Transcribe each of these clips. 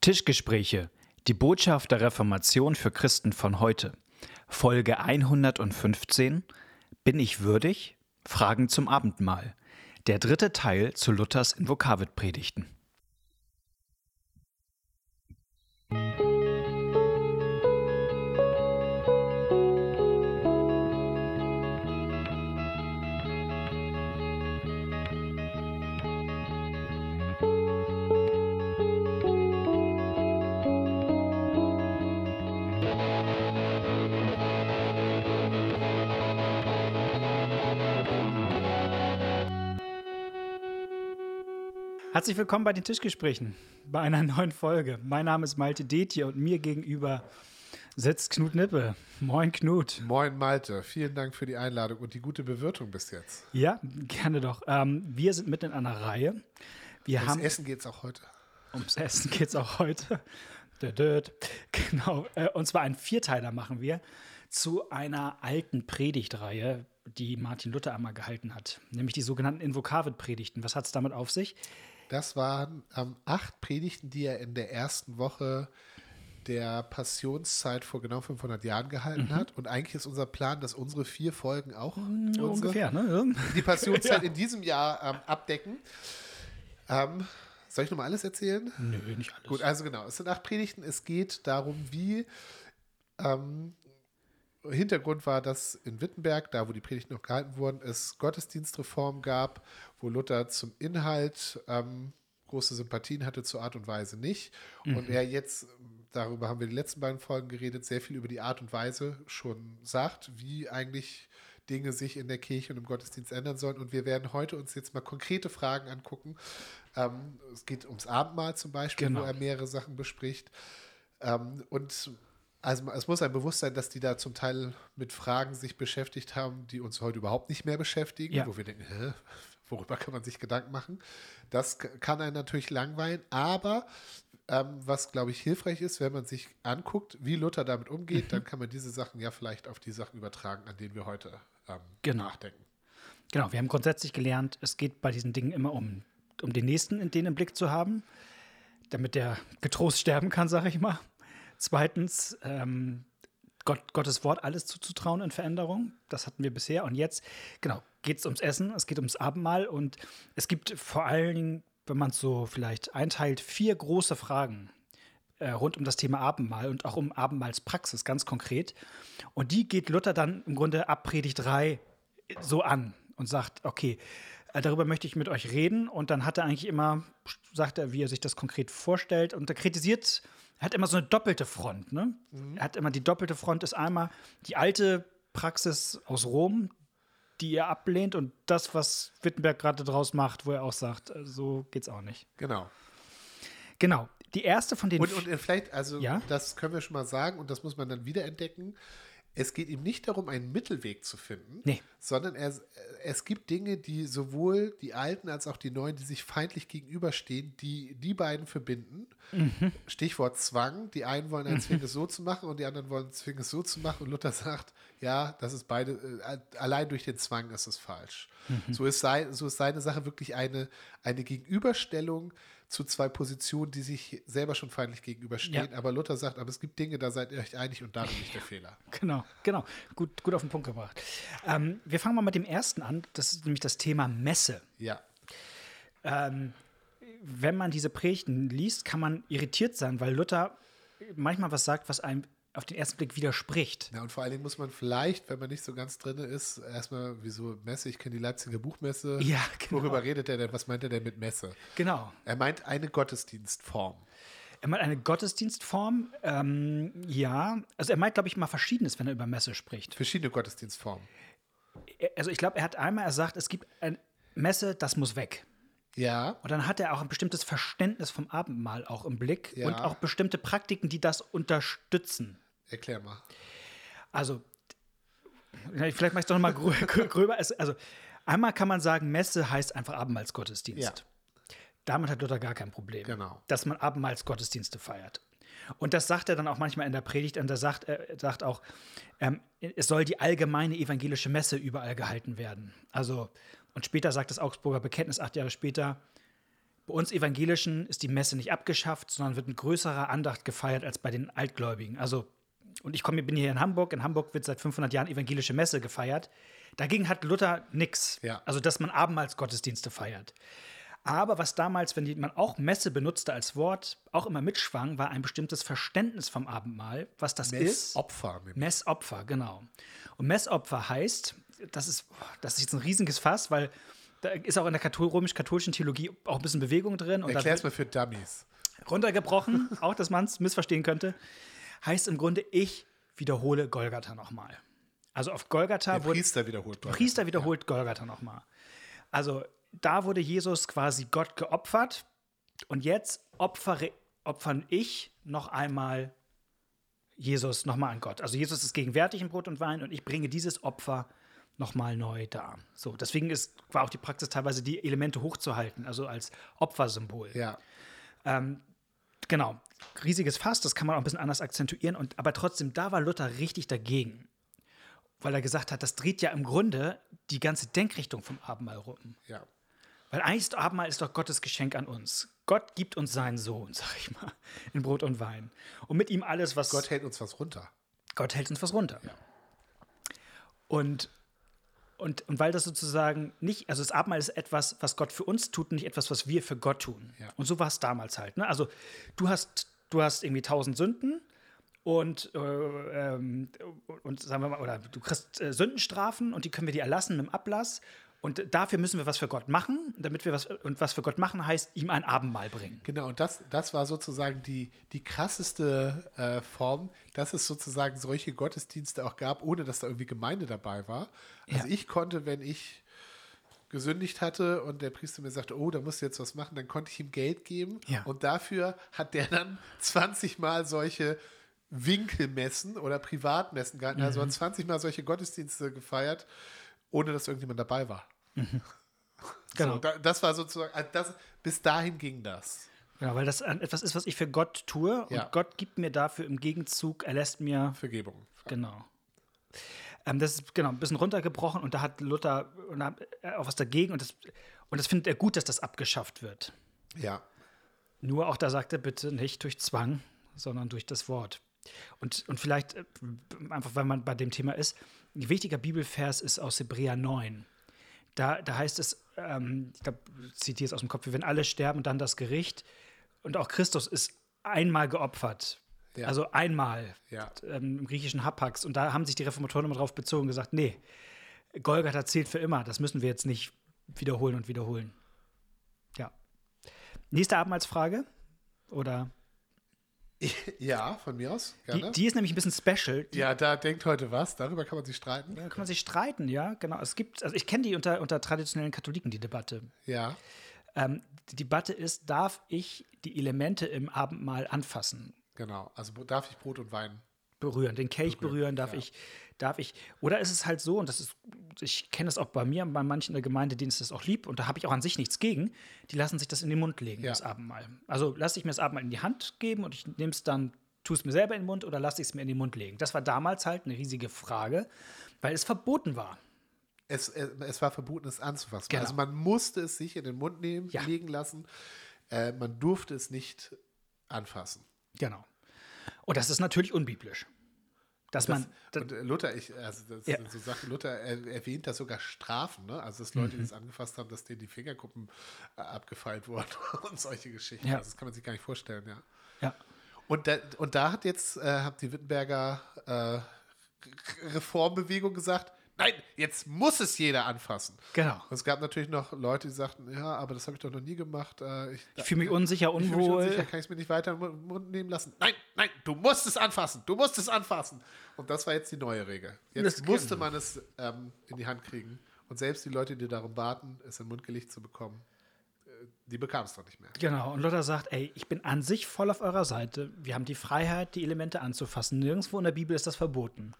Tischgespräche, die Botschaft der Reformation für Christen von heute. Folge 115. Bin ich würdig? Fragen zum Abendmahl. Der dritte Teil zu Luthers Invokavit-Predigten. Herzlich willkommen bei den Tischgesprächen, bei einer neuen Folge. Mein Name ist Malte Detje und mir gegenüber sitzt Knut Nippe. Moin Knut. Moin Malte, vielen Dank für die Einladung und die gute Bewirtung bis jetzt. Ja, gerne doch. Ähm, wir sind mitten in einer Reihe. Wir ums haben, Essen geht es auch heute. Ums Essen geht es auch heute. Genau. Äh, und zwar einen Vierteiler machen wir zu einer alten Predigtreihe, die Martin Luther einmal gehalten hat, nämlich die sogenannten Invokavit-Predigten. Was hat es damit auf sich? Das waren ähm, acht Predigten, die er in der ersten Woche der Passionszeit vor genau 500 Jahren gehalten mhm. hat. Und eigentlich ist unser Plan, dass unsere vier Folgen auch mhm, ungefähr, ne? die Passionszeit ja. in diesem Jahr ähm, abdecken. Ähm, soll ich nochmal alles erzählen? Nö, nicht alles. Gut, also genau. Es sind acht Predigten. Es geht darum, wie ähm, Hintergrund war, dass in Wittenberg, da wo die Predigten noch gehalten wurden, es Gottesdienstreform gab, wo Luther zum Inhalt ähm, große Sympathien hatte, zur Art und Weise nicht. Mhm. Und er jetzt, darüber haben wir die letzten beiden Folgen geredet, sehr viel über die Art und Weise schon sagt, wie eigentlich Dinge sich in der Kirche und im Gottesdienst ändern sollen. Und wir werden heute uns jetzt mal konkrete Fragen angucken. Ähm, es geht ums Abendmahl zum Beispiel, genau. wo er mehrere Sachen bespricht. Ähm, und also es muss ein Bewusstsein, dass die da zum Teil mit Fragen sich beschäftigt haben, die uns heute überhaupt nicht mehr beschäftigen, ja. wo wir denken, hä, worüber kann man sich Gedanken machen? Das kann einen natürlich langweilen, aber ähm, was, glaube ich, hilfreich ist, wenn man sich anguckt, wie Luther damit umgeht, mhm. dann kann man diese Sachen ja vielleicht auf die Sachen übertragen, an denen wir heute ähm, genau. nachdenken. Genau, wir haben grundsätzlich gelernt, es geht bei diesen Dingen immer um, um den Nächsten in den im Blick zu haben, damit der getrost sterben kann, sage ich mal. Zweitens, ähm, Gott, Gottes Wort alles zuzutrauen in Veränderung. Das hatten wir bisher. Und jetzt, genau, geht es ums Essen, es geht ums Abendmahl. Und es gibt vor allen Dingen, wenn man es so vielleicht einteilt, vier große Fragen äh, rund um das Thema Abendmahl und auch um Abendmahlspraxis ganz konkret. Und die geht Luther dann im Grunde ab Predigt 3 so an und sagt, okay, äh, darüber möchte ich mit euch reden. Und dann hat er eigentlich immer, sagt er, wie er sich das konkret vorstellt. Und er kritisiert er hat immer so eine doppelte Front. Ne? Mhm. Er hat immer die doppelte Front ist einmal die alte Praxis aus Rom, die er ablehnt und das, was Wittenberg gerade draus macht, wo er auch sagt, äh, so geht's auch nicht. Genau. Genau. Die erste von den. Und, und vielleicht, also ja? das können wir schon mal sagen und das muss man dann wiederentdecken es geht ihm nicht darum, einen Mittelweg zu finden, nee. sondern er, es gibt Dinge, die sowohl die Alten als auch die Neuen, die sich feindlich gegenüberstehen, die die beiden verbinden. Mhm. Stichwort Zwang. Die einen wollen einen mhm. zwingen, es so zu machen und die anderen wollen zwingen, es so zu machen. Und Luther sagt, ja, das ist beide, äh, allein durch den Zwang ist es falsch. Mhm. So, ist sein, so ist seine Sache wirklich eine, eine Gegenüberstellung zu zwei Positionen, die sich selber schon feindlich gegenüberstehen. Ja. Aber Luther sagt, aber es gibt Dinge, da seid ihr euch einig und darin nicht der Fehler. Genau, genau. Gut, gut auf den Punkt gebracht. Ähm, wir fangen mal mit dem ersten an. Das ist nämlich das Thema Messe. Ja. Ähm, wenn man diese Predigten liest, kann man irritiert sein, weil Luther manchmal was sagt, was einem auf den ersten Blick widerspricht. Ja, und vor allen Dingen muss man vielleicht, wenn man nicht so ganz drin ist, erstmal, wieso Messe, ich kenne die Leipziger Buchmesse. Ja, genau. Worüber redet er denn? Was meint er denn mit Messe? Genau. Er meint eine Gottesdienstform. Er meint eine Gottesdienstform, ähm, ja. Also er meint, glaube ich, mal Verschiedenes, wenn er über Messe spricht. Verschiedene Gottesdienstformen. Also ich glaube, er hat einmal gesagt, es gibt eine Messe, das muss weg. Ja. Und dann hat er auch ein bestimmtes Verständnis vom Abendmahl auch im Blick ja. und auch bestimmte Praktiken, die das unterstützen. Erklär mal. Also, vielleicht mache ich es doch nochmal gröber. Also, einmal kann man sagen, Messe heißt einfach Abendmahlsgottesdienst. Ja. Damit hat Luther gar kein Problem. Genau. Dass man Abendmahlsgottesdienste feiert. Und das sagt er dann auch manchmal in der Predigt. Und er sagt, er sagt auch, ähm, es soll die allgemeine evangelische Messe überall gehalten werden. Also, und später sagt das Augsburger Bekenntnis, acht Jahre später, bei uns Evangelischen ist die Messe nicht abgeschafft, sondern wird mit größerer Andacht gefeiert als bei den Altgläubigen. Also, und ich komme, bin hier in Hamburg. In Hamburg wird seit 500 Jahren evangelische Messe gefeiert. Dagegen hat Luther nichts. Ja. Also, dass man Abendmahlsgottesdienste feiert. Aber was damals, wenn die- man auch Messe benutzte als Wort, auch immer mitschwang, war ein bestimmtes Verständnis vom Abendmahl, was das ist. Opfer. nämlich. Messopfer, genau. Und Messopfer heißt, das ist, das ist jetzt ein riesiges Fass, weil da ist auch in der kathol römisch-katholischen Theologie auch ein bisschen Bewegung drin. Und Erklär's mal für Dummies. runtergebrochen, auch dass man es missverstehen könnte, heißt im Grunde, ich wiederhole Golgatha nochmal. Also auf Golgatha Der wurde Priester wiederholt. der Priester wiederholt Golgatha nochmal. Also da wurde Jesus quasi Gott geopfert und jetzt opfere, opfern ich noch einmal Jesus nochmal an Gott. Also Jesus ist gegenwärtig in Brot und Wein und ich bringe dieses Opfer nochmal neu dar. So, deswegen ist, war auch die Praxis teilweise, die Elemente hochzuhalten, also als Opfersymbol. Ja. Genau. Riesiges Fass, das kann man auch ein bisschen anders akzentuieren. Und, aber trotzdem, da war Luther richtig dagegen. Weil er gesagt hat, das dreht ja im Grunde die ganze Denkrichtung vom Abendmahl rum. Ja. Weil eigentlich ist Abendmahl ist doch Gottes Geschenk an uns. Gott gibt uns seinen Sohn, sag ich mal, in Brot und Wein. Und mit ihm alles, was. Gott hält uns was runter. Gott hält uns was runter. Ja. Und, und, und weil das sozusagen nicht, also das Abendmahl ist etwas, was Gott für uns tut, nicht etwas, was wir für Gott tun. Ja. Und so war es damals halt. Ne? Also du hast, du hast irgendwie tausend Sünden und, äh, ähm, und sagen wir mal, oder du kriegst äh, Sündenstrafen und die können wir dir erlassen mit dem Ablass. Und dafür müssen wir was für Gott machen, damit wir was und was für Gott machen heißt, ihm ein Abendmahl bringen. Genau, und das, das war sozusagen die, die krasseste äh, Form, dass es sozusagen solche Gottesdienste auch gab, ohne dass da irgendwie Gemeinde dabei war. Also Ja. ich konnte, wenn ich gesündigt hatte und der Priester mir sagte, oh, da musst du jetzt was machen, dann konnte ich ihm Geld geben. Ja. Und dafür hat der dann 20 Mal solche Winkelmessen oder Privatmessen gehalten, also Mhm. hat 20 Mal solche Gottesdienste gefeiert, ohne dass irgendjemand dabei war. Genau. So, da, das war sozusagen, also das, bis dahin ging das. Genau, weil das etwas ist, was ich für Gott tue und Ja. Gott gibt mir dafür im Gegenzug, er lässt mir Vergebung. Genau. Ähm, das ist genau ein bisschen runtergebrochen und da hat Luther er auch was dagegen und das, und das findet er gut, dass das abgeschafft wird. Ja. Nur auch da sagt er bitte nicht durch Zwang, sondern durch das Wort. Und, und vielleicht, äh, einfach weil man bei dem Thema ist, ein wichtiger Bibelvers ist aus Hebräer 9. Da, da heißt es, ähm, ich glaube, zitiere es aus dem Kopf, wir werden alle sterben und dann das Gericht. Und auch Christus ist einmal geopfert. Ja. Also einmal Ja. ähm, im griechischen Hapax. Und da haben sich die Reformatoren immer drauf bezogen und gesagt, nee, Golgatha zählt für immer. Das müssen wir jetzt nicht wiederholen und wiederholen. Ja. Nächste Abendmahlsfrage. Oder? Ja, von mir aus. Die, Gerne. die ist nämlich ein bisschen special. Die, ja, da denkt heute was. Darüber kann man sich streiten. Da kann man sich streiten, ja, genau. Es gibt, also ich kenne die unter, unter traditionellen Katholiken, die Debatte. Ja. Ähm, die Debatte ist, darf ich die Elemente im Abendmahl anfassen? Genau. Also darf ich Brot und Wein? berühren, den Kelch berühren, darf ja. ich, darf ich. Oder ist es halt so, und das ist, ich kenne das auch bei mir, bei manchen in der Gemeinde, denen ist das auch lieb, und da habe ich auch an sich nichts gegen, die lassen sich das in den Mund legen, Ja. das Abendmahl. Also lasse ich mir das Abendmahl in die Hand geben und ich nehme es dann, tue es mir selber in den Mund oder lasse ich es mir in den Mund legen. Das war damals halt eine riesige Frage, weil es verboten war. Es, es, es war verboten, es anzufassen. Genau. Also man musste es sich in den Mund nehmen, Ja. legen lassen. Äh, man durfte es nicht anfassen. Genau. Und das ist natürlich unbiblisch. Dass Das, man. da- und äh, Luther, ich, also das Ja. so Sachen, Luther er, erwähnt da sogar Strafen, ne? Also dass Leute, Mhm. die es angefasst haben, dass denen die Fingerkuppen äh, abgefeilt wurden und solche Geschichten. Ja. Also das kann man sich gar nicht vorstellen, ja. ja. Und da, und da hat jetzt äh, hat die Wittenberger äh, Re- Reformbewegung gesagt, nein, jetzt muss es jeder anfassen. Genau. Und es gab natürlich noch Leute, die sagten, ja, aber das habe ich doch noch nie gemacht. Äh, ich Ich fühle mich unsicher, ich fühl mich unwohl. unsicher, kann ich es mir nicht weiter Mund- Mund nehmen lassen? Nein, nein, du musst es anfassen, du musst es anfassen. Und das war jetzt die neue Regel. Jetzt Das musste man es ähm, in die Hand kriegen. Und selbst die Leute, die darum baten, es in den Mund gelegt zu bekommen, äh, die bekamen es doch nicht mehr. Genau, und Luther sagt, ey, ich bin an sich voll auf eurer Seite. Wir haben die Freiheit, die Elemente anzufassen. Nirgendwo in der Bibel ist das verboten.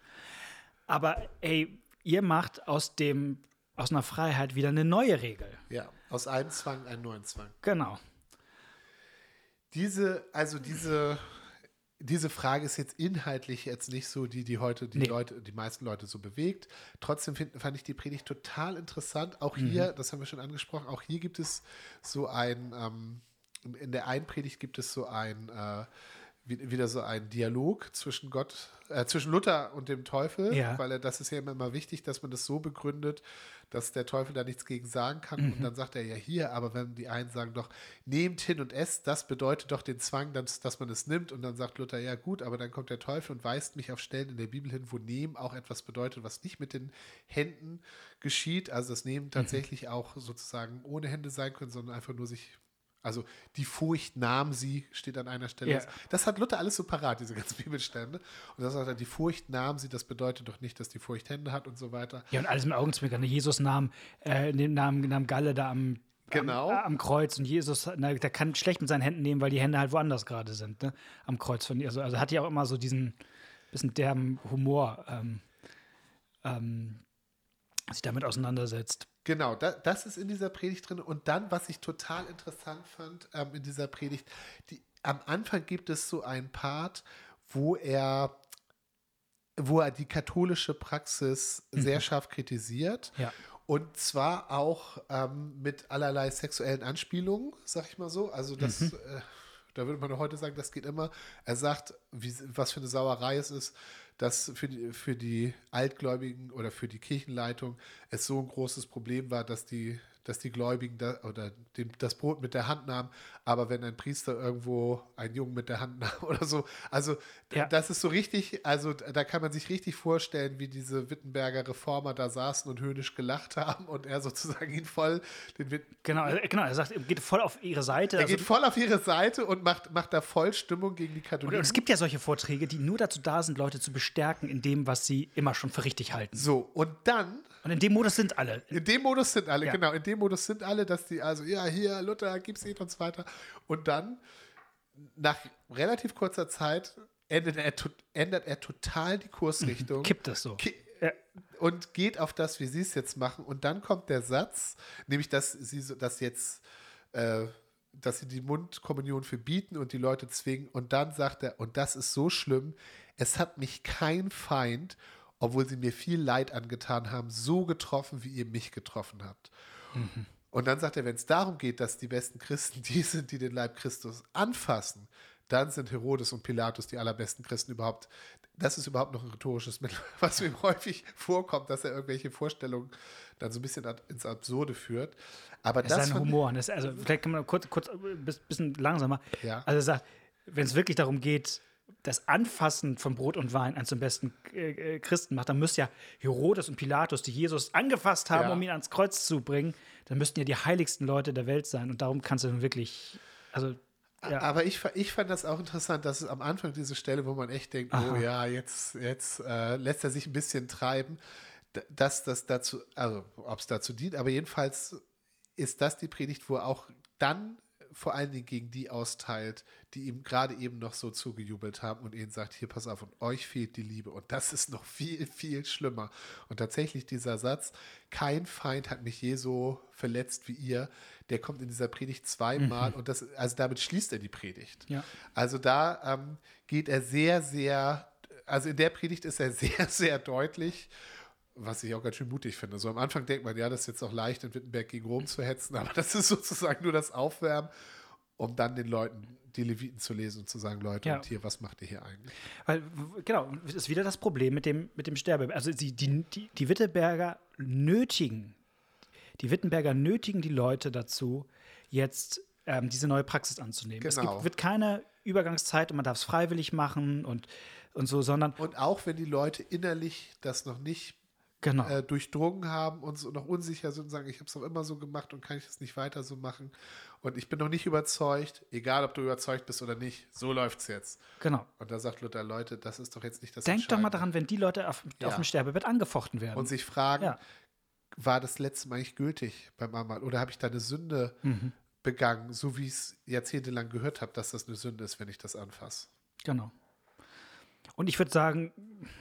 Aber ey, ihr macht aus dem aus einer Freiheit wieder eine neue Regel. Ja, aus einem Zwang einen neuen Zwang. Genau. Diese, also diese, diese Frage ist jetzt inhaltlich jetzt nicht so, die die heute die Nee. Leute, die meisten Leute so bewegt. Trotzdem find, fand ich die Predigt total interessant. Auch hier, das haben wir schon angesprochen, auch hier gibt es so ein, ähm, in der einen Predigt gibt es so ein, äh, wieder so ein Dialog zwischen Gott, äh, zwischen Luther und dem Teufel, Ja. weil er, das ist ja immer mal wichtig, dass man das so begründet, dass der Teufel da nichts gegen sagen kann. Und dann sagt er ja hier, aber wenn die einen sagen doch, nehmt hin und esst, das bedeutet doch den Zwang, dass, dass man es nimmt. Und dann sagt Luther, ja gut, aber dann kommt der Teufel und weist mich auf Stellen in der Bibel hin, wo nehmen auch etwas bedeutet, was nicht mit den Händen geschieht. Also das Nehmen tatsächlich auch sozusagen ohne Hände sein können, sondern einfach nur sich. Also die Furcht nahm sie, steht an einer Stelle. Ja. Das hat Luther alles so parat, diese ganzen Bibelstände. Und das sagt er, die Furcht nahm sie, das bedeutet doch nicht, dass die Furcht Hände hat und so weiter. Ja, und alles mit Augenzwinkern. ne? Jesus nahm äh, den Namen, nahm Galle da am, Genau. am, am Kreuz und Jesus, na, der kann schlecht mit seinen Händen nehmen, weil die Hände halt woanders gerade sind, ne? Am Kreuz von also, also hat ja auch immer so diesen bisschen derben Humor, ähm, ähm, sich damit auseinandersetzt. Genau, da, das ist in dieser Predigt drin. Und dann, was ich total interessant fand ähm, in dieser Predigt, die, am Anfang gibt es so einen Part, wo er, wo er die katholische Praxis sehr scharf kritisiert. Ja. Und zwar auch ähm, mit allerlei sexuellen Anspielungen, sag ich mal so. Also das, äh, da würde man heute sagen, das geht immer. Er sagt, wie, was für eine Sauerei es ist, dass für die, für die Altgläubigen oder für die Kirchenleitung es so ein großes Problem war, dass die, dass die Gläubigen da, oder dem, das Brot mit der Hand nahmen, aber wenn ein Priester irgendwo einen Jungen mit der Hand nahm oder so, also Ja. das ist so richtig, also da kann man sich richtig vorstellen, wie diese Wittenberger Reformer da saßen und höhnisch gelacht haben und er sozusagen ihn voll den Wit Genau, er- genau, er sagt, er geht voll auf ihre Seite. er also- geht voll auf ihre Seite und macht, macht da voll Stimmung gegen die und Katholiken. es gibt ja solche Vorträge, die nur dazu da sind, Leute zu bestärken in dem, was sie immer schon für richtig halten. so, und dann Und in dem Modus sind alle. In dem Modus sind alle, Ja. genau, in dem Modus sind alle, dass die, also, ja, hier, Luther, gibt's nicht und so weiter. Und dann, nach relativ kurzer Zeit, ändert er, ändert er total die Kursrichtung. Kippt das so. Ki- Ja. Und geht auf das, wie sie es jetzt machen. Und dann kommt der Satz, nämlich, dass sie so, dass jetzt, äh, dass sie die Mundkommunion verbieten und die Leute zwingen. Und dann sagt er, und das ist so schlimm, es hat mich kein Feind, obwohl sie mir viel Leid angetan haben, so getroffen, wie ihr mich getroffen habt. Und dann sagt er, wenn es darum geht, dass die besten Christen die sind, die den Leib Christus anfassen, dann sind Herodes und Pilatus die allerbesten Christen überhaupt. Das ist überhaupt noch ein rhetorisches Mittel, was ihm häufig vorkommt, dass er irgendwelche Vorstellungen dann so ein bisschen ins Absurde führt. Aber Das ist das fand- Humor. Das, also, vielleicht kann man kurz, kurz ein bisschen langsamer. Ja. Also, er sagt, wenn es wirklich darum geht, das Anfassen von Brot und Wein einen zum besten äh, äh, Christen macht, dann müsste ja Herodes und Pilatus, die Jesus angefasst haben, Ja. um ihn ans Kreuz zu bringen, dann müssten ja die heiligsten Leute der Welt sein. Und darum kannst du dann wirklich, also, ja. Aber ich, ich fand das auch interessant, dass es am Anfang diese Stelle, wo man echt denkt, oh ja, jetzt, jetzt äh, lässt er sich ein bisschen treiben, dass das dazu, also ob es dazu dient, aber jedenfalls ist das die Predigt, wo auch dann vor allen Dingen gegen die austeilt, die ihm gerade eben noch so zugejubelt haben und ihnen sagt, hier pass auf, und euch fehlt die Liebe. Und das ist noch viel, viel schlimmer. Und tatsächlich dieser Satz, kein Feind hat mich je so verletzt wie ihr, der kommt in dieser Predigt zweimal und das, also damit schließt er die Predigt. Ja. Also da ähm, geht er sehr, sehr, also in der Predigt ist er sehr, sehr deutlich, was ich auch ganz schön mutig finde. So am Anfang denkt man, ja, das ist jetzt auch leicht, in Wittenberg gegen Rom zu hetzen, aber das ist sozusagen nur das Aufwärmen, um dann den Leuten die Leviten zu lesen und zu sagen, Leute, Ja. und hier, was macht ihr hier eigentlich? Weil, genau, das ist wieder das Problem mit dem, mit dem Sterbe. Also die, die, die, die Wittenberger nötigen, die Wittenberger nötigen die Leute dazu, jetzt ähm, diese neue Praxis anzunehmen. Es Genau. gibt, wird keine Übergangszeit und man darf es freiwillig machen und, und so, sondern Und auch wenn die Leute innerlich das noch nicht genau. äh, durchdrungen haben und so noch unsicher sind und sagen, ich habe es doch immer so gemacht und kann ich es nicht weiter so machen und ich bin noch nicht überzeugt, egal ob du überzeugt bist oder nicht, so läuft es jetzt. genau. Und da sagt Luther, Leute, das ist doch jetzt nicht das Denkt doch mal daran, wenn die Leute auf, Ja. auf dem Sterbebett angefochten werden. Und sich fragen, Ja. war das letzte Mal eigentlich gültig beim Ammal oder habe ich da eine Sünde Mhm. begangen, so wie ich es jahrzehntelang gehört habe, dass das eine Sünde ist, wenn ich das anfasse. Genau. Und ich würde sagen,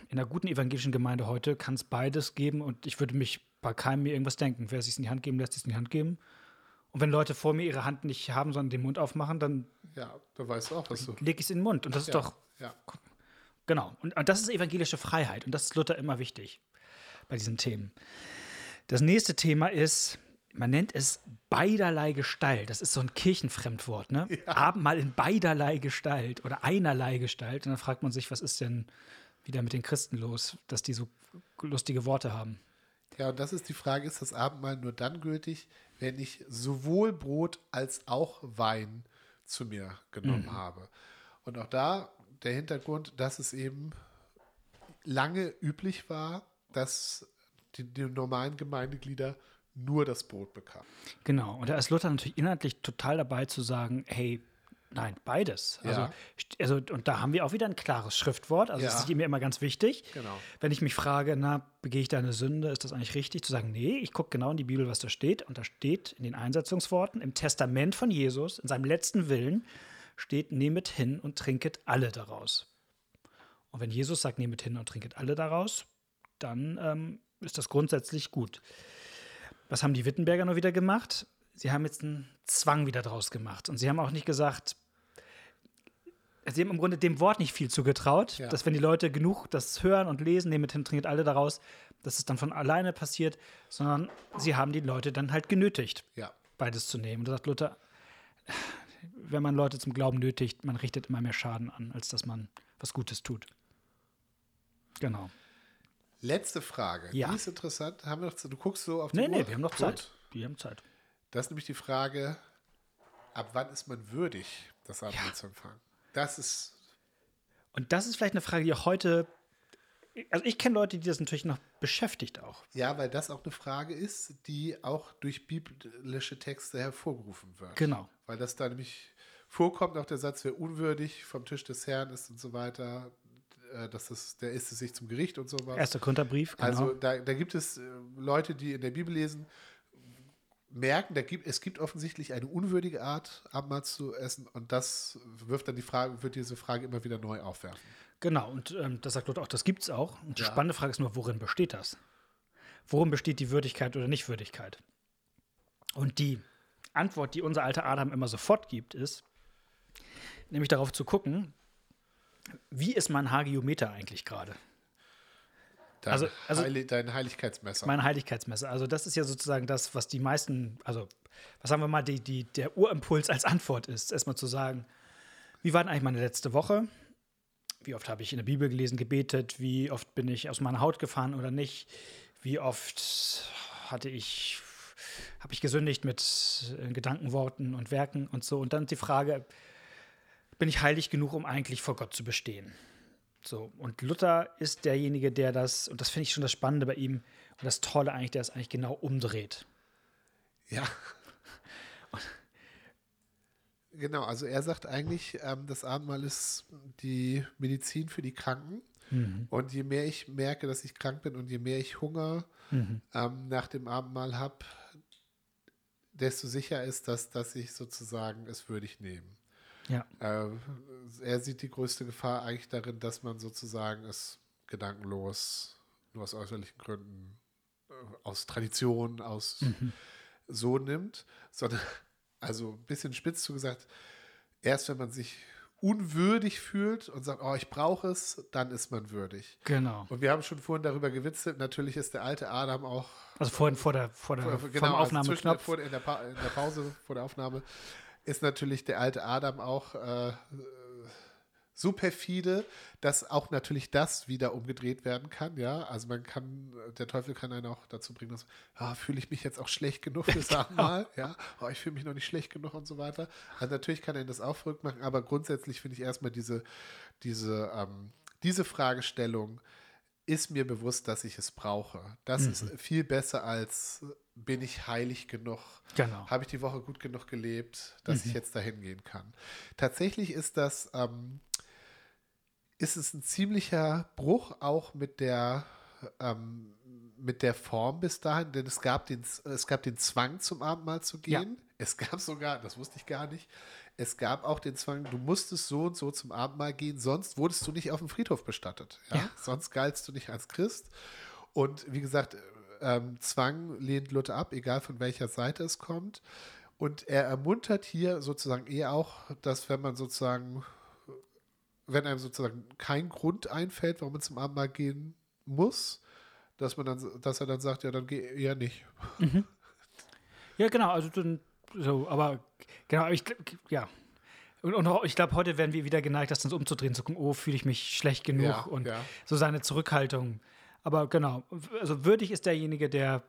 in einer guten evangelischen Gemeinde heute kann es beides geben und ich würde mich bei keinem mir irgendwas denken. Wer es sich in die Hand geben lässt, es in die Hand geben. Und wenn Leute vor mir ihre Hand nicht haben, sondern den Mund aufmachen, dann Ja, da weißt du auch, was du. leg ich es in den Mund. Und das ist Ja, doch, ja. genau. Und, und das ist evangelische Freiheit. Und das ist Luther immer wichtig bei diesen Themen. Das nächste Thema ist, man nennt es beiderlei Gestalt. Das ist so ein Kirchenfremdwort, ne? Abendmahl in beiderlei Gestalt oder einerlei Gestalt. Und dann fragt man sich, was ist denn wieder mit den Christen los, dass die so lustige Worte haben. Ja, und das ist die Frage, ist das Abendmahl nur dann gültig, wenn ich sowohl Brot als auch Wein zu mir genommen Mhm. habe? Und auch da der Hintergrund, dass es eben lange üblich war, dass die, die normalen Gemeindeglieder nur das Brot bekamen. Genau. Und da ist Luther natürlich inhaltlich total dabei zu sagen, hey, nein, beides. Also, Ja. also und da haben wir auch wieder ein klares Schriftwort. Also das Ja. ist mir immer ganz wichtig. Genau. Wenn ich mich frage, na, begehe ich da eine Sünde, ist das eigentlich richtig? Zu sagen, nee, ich gucke genau in die Bibel, was da steht. Und da steht in den Einsetzungsworten, im Testament von Jesus, in seinem letzten Willen, steht, nehmet hin und trinket alle daraus. Und wenn Jesus sagt, nehmet hin und trinket alle daraus, dann ähm, ist das grundsätzlich gut. Was haben die Wittenberger noch wieder gemacht? Sie haben jetzt einen Zwang wieder draus gemacht. Und sie haben auch nicht gesagt, sie haben im Grunde dem Wort nicht viel zugetraut, Ja. dass wenn die Leute genug das hören und lesen, nehmet hin, trinket alle daraus, dass es dann von alleine passiert, sondern sie haben die Leute dann halt genötigt, Ja. beides zu nehmen. Und da sagt Luther, wenn man Leute zum Glauben nötigt, man richtet immer mehr Schaden an, als dass man was Gutes tut. Genau. Letzte Frage. Ja. Die ist interessant. Haben wir noch, du guckst so auf die Nee, Uhr. nee, wir haben noch Gut. Zeit. Wir haben Zeit. Das ist nämlich die Frage, ab wann ist man würdig, das Abendmahl zu empfangen? Das ist, Und das ist vielleicht eine Frage, die auch heute, also ich kenne Leute, die das natürlich noch beschäftigt auch. ja, weil das auch eine Frage ist, die auch durch biblische Texte hervorgerufen wird. Genau. Weil das da nämlich vorkommt, auch der Satz, wer unwürdig vom Tisch des Herrn ist und so weiter, äh, dass das, der ist es sich zum Gericht und sowas. Erster Konterbrief, genau. Also da, da gibt es äh, Leute, die in der Bibel lesen, merken, da gibt, es gibt offensichtlich eine unwürdige Art, Abendmahl zu essen und das wirft dann die Frage, wird diese Frage immer wieder neu aufwerfen. Genau, und ähm, das sagt Luther auch, das gibt es auch. Und die Ja. spannende Frage ist nur, worin besteht das? Worin besteht die Würdigkeit oder Nichtwürdigkeit? Und die Antwort, die unser alter Adam immer sofort gibt, ist, nämlich darauf zu gucken, wie ist mein Hagiometer eigentlich gerade? Dein, Also- also- Heili, dein Heiligkeitsmesser. Meine Heiligkeitsmesse. Also das ist ja sozusagen das, was die meisten, also was sagen wir mal, die, die, der Urimpuls als Antwort ist. Erstmal zu sagen, wie war denn eigentlich meine letzte Woche? Wie oft habe ich in der Bibel gelesen, gebetet? Wie oft bin ich aus meiner Haut gefahren oder nicht? Wie oft hatte ich, habe ich gesündigt mit äh, Gedanken, Worten und Werken und so? Und dann die Frage, bin ich heilig genug, um eigentlich vor Gott zu bestehen? So, und Luther ist derjenige, der das, und das finde ich schon das Spannende bei ihm und das Tolle eigentlich, der es eigentlich genau umdreht. Ja. Genau, also er sagt eigentlich, ähm, das Abendmahl ist die Medizin für die Kranken. Und je mehr ich merke, dass ich krank bin und je mehr ich Hunger ähm, nach dem Abendmahl habe, desto sicher ist das, dass ich sozusagen es würdig nehme. Ja, Äh, er sieht die größte Gefahr eigentlich darin, dass man sozusagen es gedankenlos, nur aus äußerlichen Gründen, äh, aus Tradition, aus so nimmt, sondern, also ein bisschen spitz zugesagt, erst wenn man sich unwürdig fühlt und sagt, oh, ich brauche es, dann ist man würdig. genau. Und wir haben schon vorhin darüber gewitzelt, natürlich ist der alte Adam auch Also vorhin vor der, vor der vor- genau, also Aufnahmeknopf. vor, in, der in der Pause vor der Aufnahme ist natürlich der alte Adam auch äh, so perfide, dass auch natürlich das wieder umgedreht werden kann, ja. Also man kann, der Teufel kann einen auch dazu bringen, dass, ah, fühle ich mich jetzt auch schlecht genug für Genau. Abendmahl, ja, oh, ich fühle mich noch nicht schlecht genug und so weiter. Also natürlich kann er das auch verrückt machen, aber grundsätzlich finde ich erstmal diese, diese, ähm, diese Fragestellung, ist mir bewusst, dass ich es brauche. Das Mhm. ist viel besser als bin ich heilig genug, Genau. habe ich die Woche gut genug gelebt, dass Mhm. ich jetzt dahin gehen kann. Tatsächlich ist das, ähm, ist es ein ziemlicher Bruch auch mit der ähm, mit der Form bis dahin, denn es gab den, es gab den Zwang zum Abendmahl zu Ja. gehen. Es gab sogar, das wusste ich gar nicht, es gab auch den Zwang, du musstest so und so zum Abendmahl gehen, sonst wurdest du nicht auf dem Friedhof bestattet. Ja? Ja. Sonst galtst du nicht als Christ. Und wie gesagt, ähm, Zwang lehnt Luther ab, egal von welcher Seite es kommt. Und er ermuntert hier sozusagen eher auch, dass wenn man sozusagen, wenn einem sozusagen kein Grund einfällt, warum man zum Abendmahl gehen muss, dass man dann, dass er dann sagt, ja, dann geh eher nicht. Ja, genau, also dann, so, aber genau, ich, ja. Und, und ich glaube, heute werden wir wieder geneigt, das dann so umzudrehen, zu gucken, oh, fühle ich mich schlecht genug Ja, und ja. so seine Zurückhaltung. Aber genau, also würdig ist derjenige, der,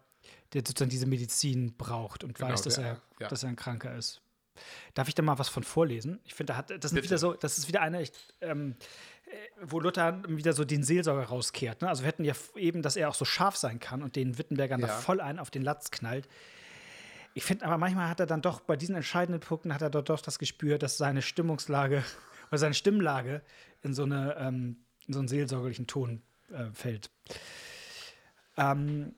der sozusagen diese Medizin braucht und Genau, weiß, dass der- er, ja. dass er ein Kranker ist. Darf ich da mal was von vorlesen? Ich finde, da hat, das, Bitte. wieder so, das ist wieder eine, ich, ähm, äh, wo Luther wieder so den Seelsorger rauskehrt. Ne? Also wir hätten ja eben, dass er auch so scharf sein kann und den Wittenbergern da Ja. voll ein auf den Latz knallt. Ich finde aber manchmal hat er dann doch, bei diesen entscheidenden Punkten hat er doch, doch das Gespür, dass seine Stimmungslage oder seine Stimmlage in so, eine, ähm, in so einen seelsorgerlichen Ton äh, fällt. Ähm,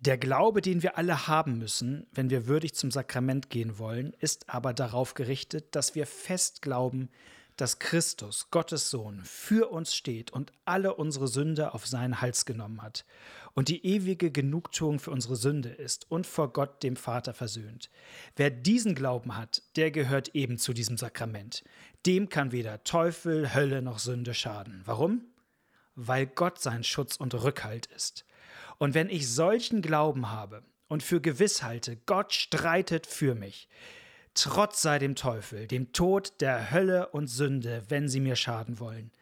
der Glaube, den wir alle haben müssen, wenn wir würdig zum Sakrament gehen wollen, ist aber darauf gerichtet, dass wir fest glauben, dass Christus, Gottes Sohn, für uns steht und alle unsere Sünde auf seinen Hals genommen hat und die ewige Genugtuung für unsere Sünde ist und vor Gott dem Vater versöhnt. Wer diesen Glauben hat, der gehört eben zu diesem Sakrament. Dem kann weder Teufel, Hölle noch Sünde schaden. Warum? Weil Gott sein Schutz und Rückhalt ist. Und wenn ich solchen Glauben habe und für gewiss halte, Gott streitet für mich, trotz sei dem Teufel, dem Tod, der Hölle und Sünde, wenn sie mir schaden wollen,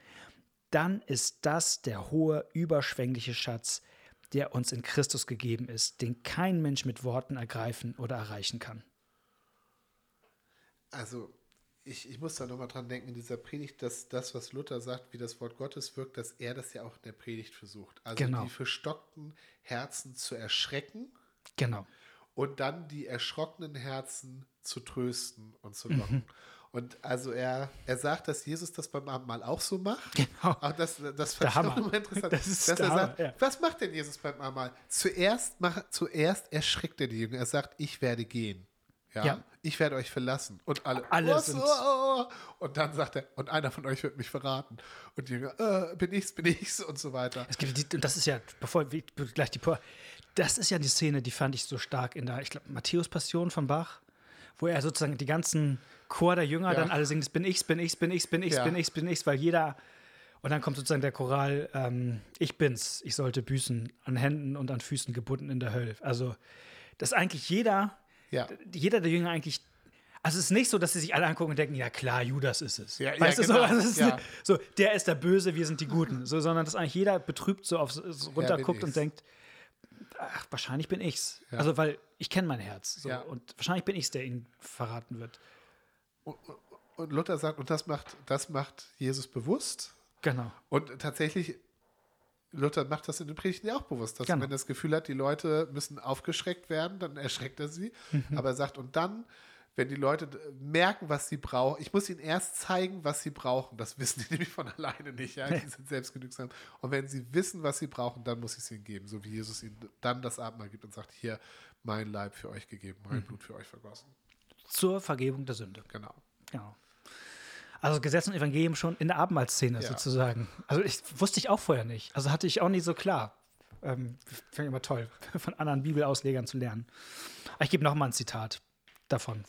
dann ist das der hohe, überschwängliche Schatz, der uns in Christus gegeben ist, den kein Mensch mit Worten ergreifen oder erreichen kann. Also, ich, ich muss da nochmal dran denken in dieser Predigt, dass das, was Luther sagt, wie das Wort Gottes wirkt, dass er das ja auch in der Predigt versucht. Also Genau. die verstockten Herzen zu erschrecken Genau. und dann die erschrockenen Herzen zu trösten und zu locken. Mhm. Und also er, er sagt, dass Jesus das beim Abendmahl auch so macht. Genau. Auch das, das Der fand ich auch Hammer. interessant. Das ist dass der er Hammer, sagt, ja. was macht denn Jesus beim Abendmahl? Zuerst, mach, zuerst erschrickt er die Jünger. Er sagt, ich werde gehen. Ja, Ja. ich werde euch verlassen. Und alle, Alle was? sind- Oh, oh, oh. Und dann sagt er, und einer von euch wird mich verraten. Und die Jünger, äh, bin ich's, bin ich's und so weiter. Es gibt die, und das ist ja, bevor wir gleich die das ist ja die Szene, die fand ich so stark in der, ich glaube, Matthäus Passion von Bach, wo er sozusagen die ganzen Chor der Jünger Ja. dann alle singen, das bin ich's, bin ich's, bin ich's, bin ich's, Ja. bin ich's, bin ich's, weil jeder und dann kommt sozusagen der Choral, ähm, ich bin's, ich sollte büßen, an Händen und an Füßen gebunden in der Hölle. Also, dass eigentlich jeder, Ja. jeder der Jünger eigentlich also es ist nicht so, dass sie sich alle angucken und denken, ja klar, Judas ist es. Ja, ja, weißt du, so, genau, also es ist ja. so, der ist der Böse, wir sind die Guten. So, sondern dass eigentlich jeder betrübt so auf so runterguckt und denkt, ach, wahrscheinlich bin ich's. Ja. Also, weil ich kenne mein Herz. So, Ja. Und wahrscheinlich bin ich's, der ihn verraten wird. Und, und, und Luther sagt, und das macht, das macht Jesus bewusst. Genau. Und tatsächlich, Luther macht das in den Predigten ja auch bewusst, dass Genau. wenn er das Gefühl hat, die Leute müssen aufgeschreckt werden, dann erschreckt er sie. Aber er sagt, und dann, wenn die Leute merken, was sie brauchen, ich muss ihnen erst zeigen, was sie brauchen. Das wissen die nämlich von alleine nicht. Ja? Die sind selbstgenügsam. Und wenn sie wissen, was sie brauchen, dann muss ich es ihnen geben. So wie Jesus ihnen dann das Abendmahl gibt und sagt, hier, mein Leib für euch gegeben, mein Blut für euch vergossen. Zur Vergebung der Sünde. Genau. Genau. Also Gesetz und Evangelium schon in der Abendmahlszene Ja. sozusagen. Also ich wusste ich auch vorher nicht. Also hatte ich auch nie so klar. Ähm, Finde immer toll, von anderen Bibelauslegern zu lernen. Aber ich gebe noch mal ein Zitat davon.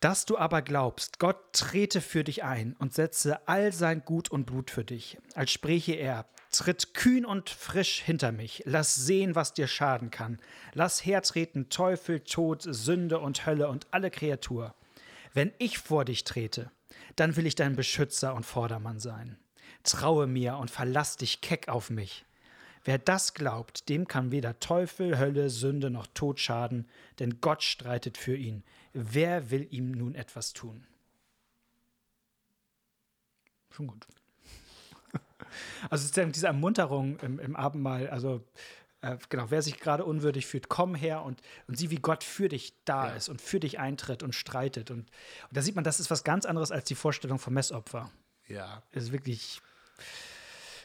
Dass du aber glaubst, Gott trete für dich ein und setze all sein Gut und Blut für dich, als spräche er, tritt kühn und frisch hinter mich, lass sehen, was dir schaden kann, lass hertreten Teufel, Tod, Sünde und Hölle und alle Kreatur. Wenn ich vor dich trete, dann will ich dein Beschützer und Vordermann sein. Traue mir und verlass dich keck auf mich. Wer das glaubt, dem kann weder Teufel, Hölle, Sünde noch Tod schaden, denn Gott streitet für ihn. Wer will ihm nun etwas tun? Schon gut. Also diese Ermunterung im, im Abendmahl, also äh, genau, wer sich gerade unwürdig fühlt, komm her und, und sieh, wie Gott für dich da Ja. ist und für dich eintritt und streitet. Und, und da sieht man, das ist was ganz anderes als die Vorstellung vom Messopfer. Ja. Ist wirklich,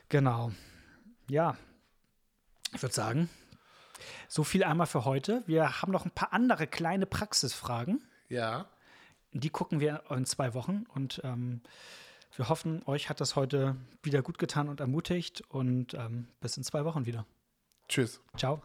genau. Ja, ich würde sagen, so viel einmal für heute. Wir haben noch ein paar andere kleine Praxisfragen. Ja. Die gucken wir in zwei Wochen und ähm, wir hoffen, euch hat das heute wieder gut getan und ermutigt und ähm, bis in zwei Wochen wieder. Tschüss. Ciao.